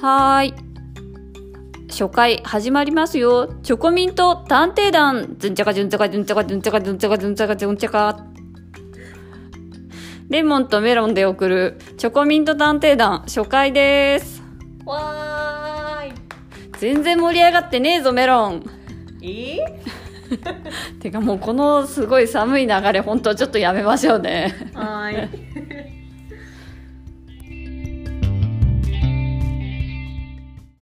はーい。初回始まりますよ。チョコミント探偵団。ズンチャカズンチャカズンチャカズンチャカズンチャカズンチャカズンチャカ。レモンとメロンで送るチョコミント探偵団初回です。わー全然盛り上がってねえぞメロン。え？えてかもうこのすごい寒い流れ本当ちょっとやめましょうね。はーい